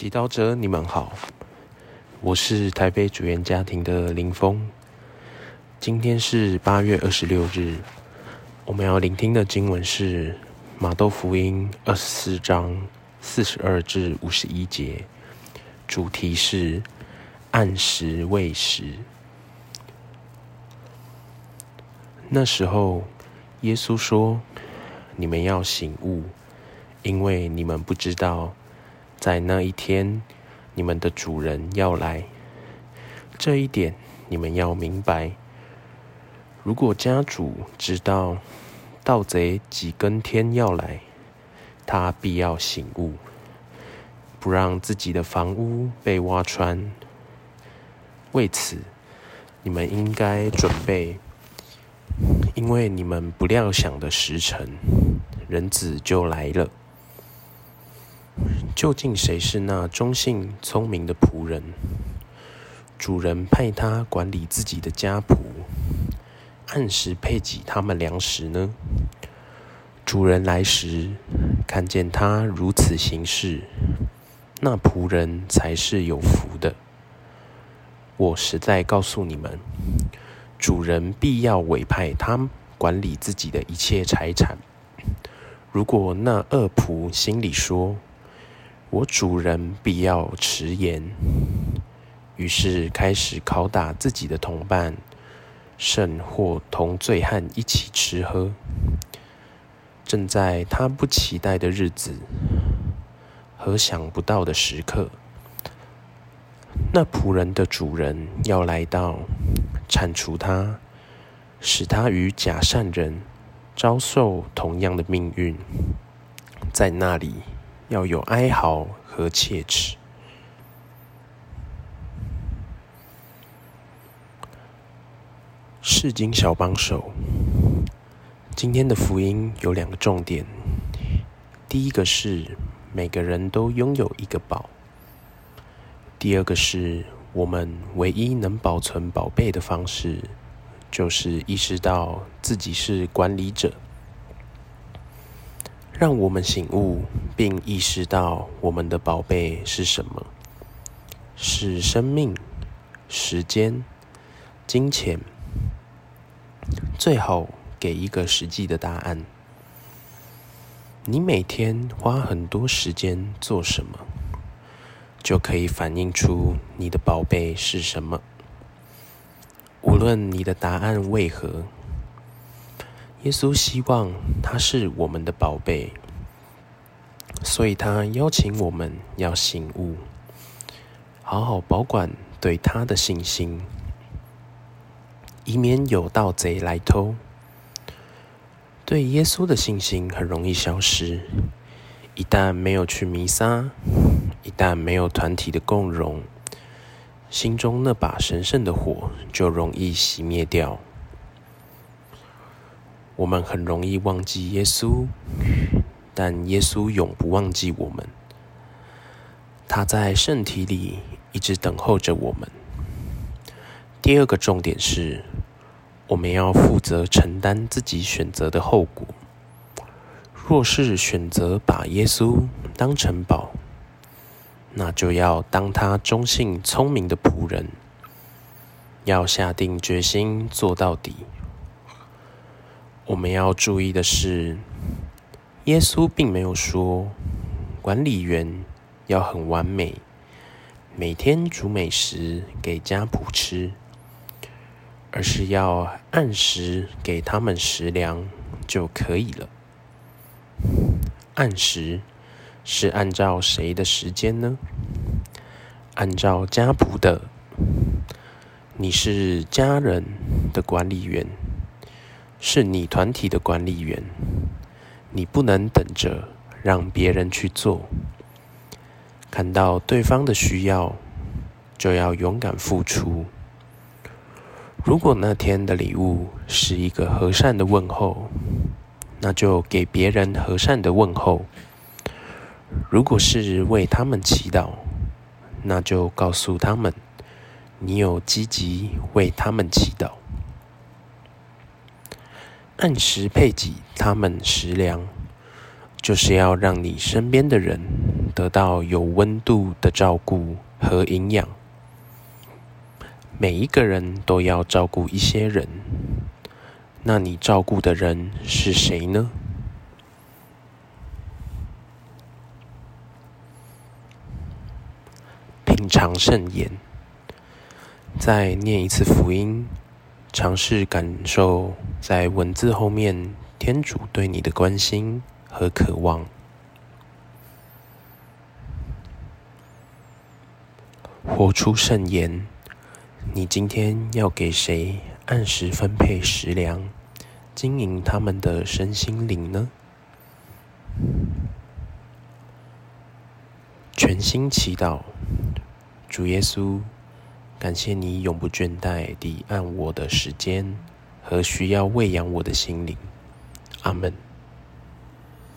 祈祷者，你们好，我是台北主言家庭的林峰。今天是八月二十六日，我们要聆听的经文是马窦福音二十四章四十二至五十一节，主题是按时喂食。那时候，耶稣说：“你们要醒悟，因为你们不知道。”在那一天，你们的主人要来，这一点你们要明白。如果家主知道盗贼几更天要来，他必要醒悟，不让自己的房屋被挖穿。为此，你们应该准备，因为你们不料想的时辰，人子就来了。究竟谁是那忠信聪明的仆人？主人派他管理自己的家仆，按时配给他们粮食呢？主人来时，看见他如此行事，那仆人才是有福的。我实在告诉你们，主人必要委派他管理自己的一切财产。如果那恶仆心里说，我主人必要迟延，于是开始拷打自己的同伴，甚或同醉汉一起吃喝。正在他不期待的日子和想不到的时刻，那仆人的主人要来到，铲除他，使他与假善人遭受同样的命运，在那里。要有哀嚎和切齿。世经小帮手，今天的福音有两个重点。第一个是每个人都拥有一个宝；第二个是我们唯一能保存宝贝的方式，就是意识到自己是管理者。让我们醒悟，并意识到我们的宝贝是什么？是生命、时间、金钱。最好给一个实际的答案。你每天花很多时间做什么，就可以反映出你的宝贝是什么。无论你的答案为何。耶稣希望他是我们的宝贝，所以他邀请我们要醒悟，好好保管对他的信心，以免有盗贼来偷。对耶稣的信心很容易消失，一旦没有去弥撒，一旦没有团体的共融，心中那把神圣的火就容易熄灭掉。我们很容易忘记耶稣，但耶稣永不忘记我们。他在圣体里一直等候着我们。第二个重点是，我们要负责承担自己选择的后果。若是选择把耶稣当成宝，那就要当他忠信聪明的仆人，要下定决心做到底。我们要注意的是，耶稣并没有说管理员要很完美，每天煮美食给家仆吃，而是要按时给他们食粮就可以了。按时是按照谁的时间呢？按照家仆的。你是家人的管理员。是你团体的管理员，你不能等着让别人去做。看到对方的需要，就要勇敢付出。如果那天的礼物是一个和善的问候，那就给别人和善的问候；如果是为他们祈祷，那就告诉他们，你有积极为他们祈祷。按时配给他们食粮，就是要让你身边的人得到有温度的照顾和营养。每一个人都要照顾一些人，那你照顾的人是谁呢？品尝圣言，再念一次福音，尝试感受在文字后面天主对你的关心和渴望。活出圣言。你今天要给谁按时分配食粮，经营他们的身心灵呢？全心祈祷，主耶稣，感谢你永不倦怠地按我的时间和需要喂养我的心灵。阿门。